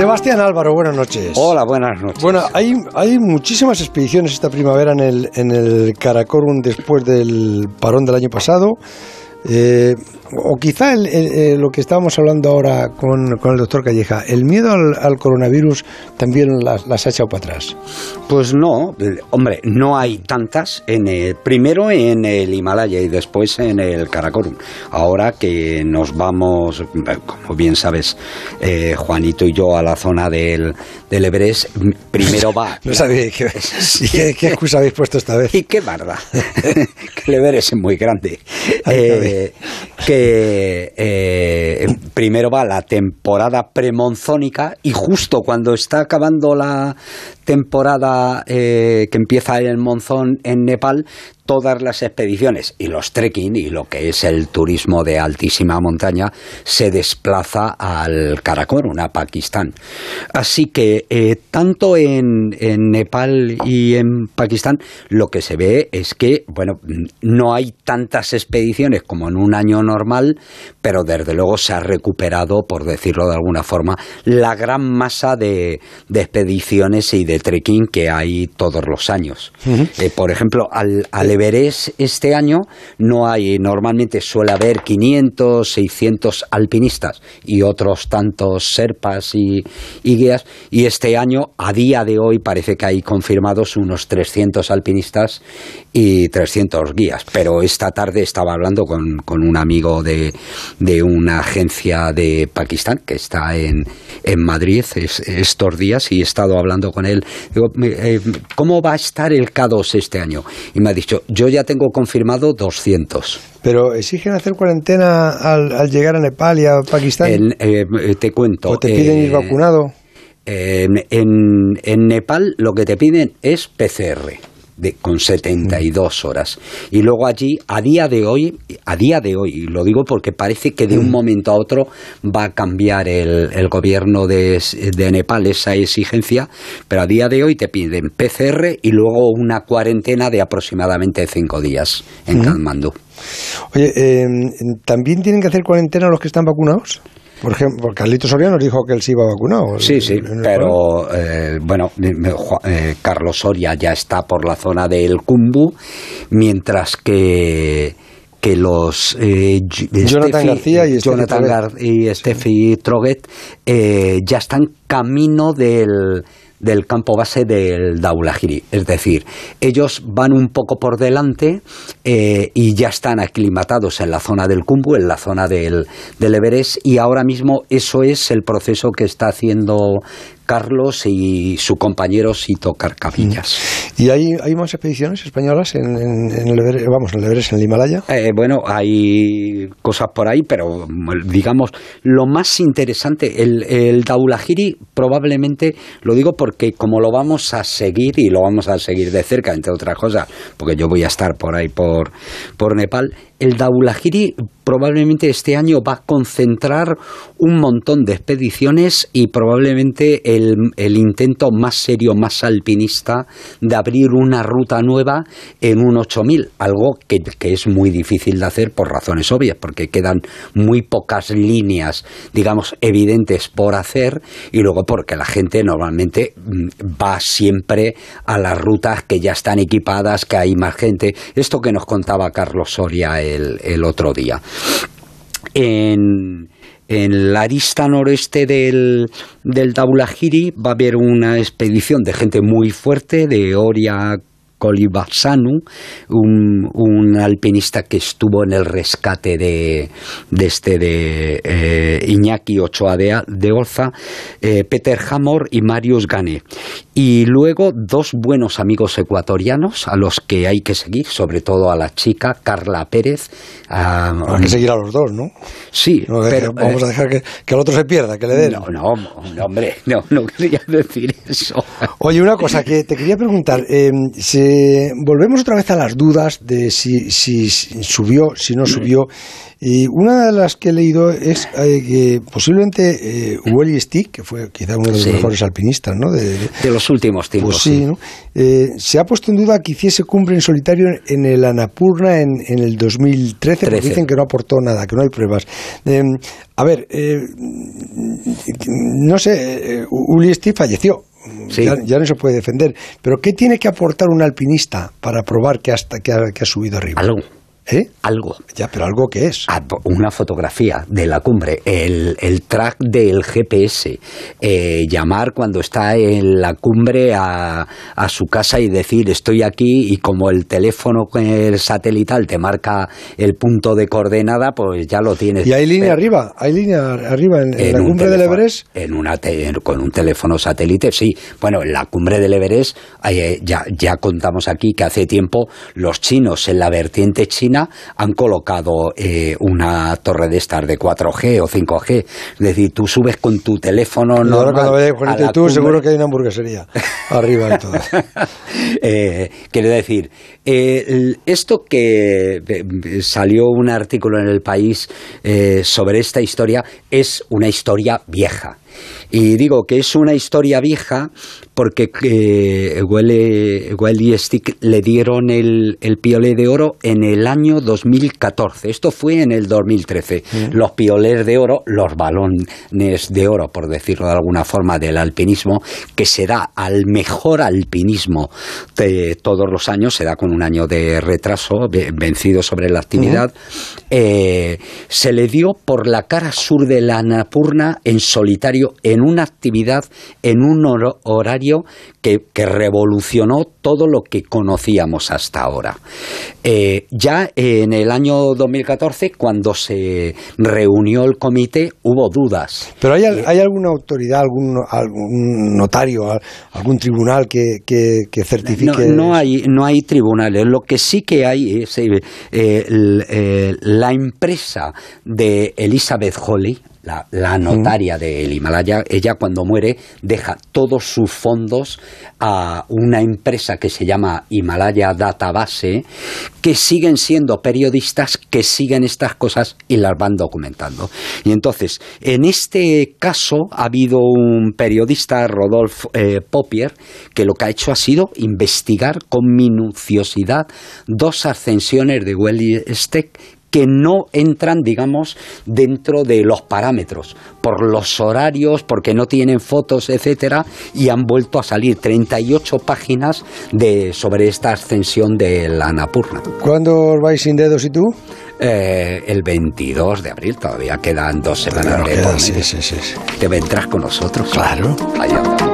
Sebastián Álvaro, buenas noches. Hola, buenas noches. Bueno, hay, hay muchísimas expediciones esta primavera en el, en el Karakorum después del parón del año pasado. Eh, o quizá el- el- eh, lo que estábamos hablando ahora con, con el doctor Calleja, el miedo al, al coronavirus también las, las ha echado para atrás. Pues no, hombre, no hay tantas. En el- primero en el Himalaya y después en el Karakorum. Ahora que nos vamos, como bien sabes, eh, Juanito y yo a la zona del, del Everest, primero va. No sabía qué, qué, qué excusa habéis puesto esta vez. Y qué barda, que el Everest es muy grande. Ay, Eh, que eh, primero va la temporada premonzónica y justo cuando está acabando la temporada eh, que empieza el monzón en Nepal, todas las expediciones y los trekking y lo que es el turismo de altísima montaña se desplaza al Karakorum, a Pakistán. Así que eh, tanto en, en Nepal y en Pakistán lo que se ve es que, bueno, no hay tantas expediciones como en un año normal, pero desde luego se ha recuperado, por decirlo de alguna forma, la gran masa de, de expediciones y de trekking que hay todos los años. Eh, por ejemplo, al, al Everest este año no hay, normalmente suele haber 500, 600 alpinistas y otros tantos serpas y, y guías, y este año, a día de hoy, parece que hay confirmados unos 300 alpinistas y 300 guías. Pero esta tarde estaba hablando con, con un amigo de, una agencia de Pakistán que está en, en Madrid es- estos días y he estado hablando con él. Digo, "Me- eh, ¿cómo va a estar el K2 este año? Y me ha dicho, yo ya tengo confirmado 200. Pero exigen hacer cuarentena al, al llegar a Nepal y a Pakistán. En, eh, te cuento. ¿O te piden eh, ir vacunado? En, en- en Nepal lo que te piden es PCR. De, con 72 horas. Y luego allí, a día de hoy, a día de hoy, y lo digo porque parece que de un momento a otro va a cambiar el, el gobierno de, de Nepal esa exigencia, pero a día de hoy te piden PCR y luego una cuarentena de aproximadamente cinco días en Katmandú. Oye, eh, ¿también tienen que hacer cuarentena los que están vacunados? Por ejemplo, Carlitos Soriano dijo que él sí iba vacunado. Sí, sí, el pero eh, bueno, eh, Carlos Soria ya está por la zona del Cumbu, mientras que que los eh, Jonathan Steffi- García y Steffi Jonathan. Gar- y Steffi Troguet eh, ya están camino del del campo base del Daulahiri. Es decir, ellos van un poco por delante eh, y ya están aclimatados en la zona del Cumbu, en la zona del, del Everest, y ahora mismo eso es el proceso que está haciendo Carlos y su compañero Sito Carcabillas. ¿Y hay, hay más expediciones españolas en, en- en el Everest, vamos, en el Everest, en el Himalaya? Eh, bueno, hay cosas por ahí, pero digamos, lo más interesante, el, el Daulahiri probablemente, lo digo porque como lo vamos a seguir y lo vamos a seguir de cerca, entre otras cosas, porque yo voy a estar por ahí por, por Nepal, el Daulahiri probablemente este año va a concentrar un montón de expediciones y probablemente el, el intento más serio, más alpinista de abrir una ruta nueva en un 8000, algo que, que es muy difícil de hacer por razones obvias, porque quedan muy pocas líneas, digamos, evidentes por hacer y luego porque la gente normalmente mm, va siempre a las rutas que ya están equipadas, que hay más gente. Esto que nos contaba Carlos Soria el, el otro día. En, en la arista noreste del, del Daulahiri va a haber una expedición de gente muy fuerte, de Oria Kolibasanu, un, un alpinista que estuvo en el rescate de, de este de eh, Iñaki Ochoa de, de Olza, eh, Peter Hamor y Marius Gane. Y luego dos buenos amigos ecuatorianos a los que hay que seguir, sobre todo a la chica Carla Pérez. a- Hay que seguir a los dos, ¿no? Sí, No, pero vamos eh, a dejar que, que al otro se pierda, que le den. no, no, no, hombre, no, no quería decir eso. Oye, una cosa que te quería preguntar. eh, se, eh, volvemos otra vez a las dudas de si, si subió, si no subió. Y una de las que he leído es eh, que posiblemente eh, Stick, que fue quizá uno de los mejores alpinistas ¿no? de, los últimos tiempos. Pues sí, eh, se ha puesto en duda que hiciese cumbre en solitario en el Anapurna en, en el 2013, porque dicen que no aportó nada, que no hay pruebas. Em, a ver, no sé, Wally Stick falleció. Ya, no se puede defender. Pero ¿qué tiene que aportar un alpinista para probar que, hasta, que, ha, que ha subido arriba? Algo. ¿Eh? Algo. Ya, pero algo que es. Ah, una fotografía de la cumbre, el, el track del GPS, eh, llamar cuando está en la cumbre a, a, su casa y decir estoy aquí y como el teléfono el satelital te marca el punto de coordenada, pues ya lo tienes. ¿Y hay línea arriba? ¿Hay línea arriba en, la cumbre del Everest? En una con un teléfono satélite, sí. Bueno, en la cumbre del Everest eh, ya, ya contamos aquí que hace tiempo los chinos en la vertiente china han colocado eh, una torre de estas de 4G o 5G. Es decir, tú subes con tu teléfono no ahora cuando vayas Juanito y tú, seguro que hay una hamburguesería arriba de todo. eh, quiero decir, eh, esto que salió un artículo en el país sobre esta historia es una historia vieja. Y digo que es una historia vieja porque eh, y Stick le dieron el, el piolé de oro en el año 2014. Esto fue en el 2013. Mm. Los piolés de oro, los balones de oro, por decirlo de alguna forma, del alpinismo, que se da al mejor alpinismo de todos los años, se da con un año de retraso, vencido sobre la actividad, eh, se le dio por la cara sur de la Annapurna en solitario en una actividad, en un horario que, revolucionó todo lo que conocíamos hasta ahora. Eh, ya en el año 2014, cuando se reunió el comité, hubo dudas. ¿Pero hay, eh, hay alguna autoridad, algún, algún notario, algún tribunal que, que, certifique? No, hay, no hay tribunales. Lo que sí que hay es eh, la empresa de Elizabeth Holly, la, notaria del Himalaya, ella cuando muere deja todos sus fondos a una empresa que se llama Himalaya Database, que siguen siendo periodistas que siguen estas cosas y las van documentando. Y entonces, en este caso ha habido un periodista, Rodolf eh, Popier, que lo que ha hecho ha sido investigar con minuciosidad dos ascensiones de Welly Steck que no entran, digamos, dentro de los parámetros, por los horarios, porque no tienen fotos, etcétera, y han vuelto a salir 38 páginas de, sobre esta ascensión de la Annapurna. ¿Cuándo vais sin dedos y tú? Eh, el 22 de abril, todavía quedan dos semanas de sí, sí, sí, Te vendrás con nosotros. Claro. Allá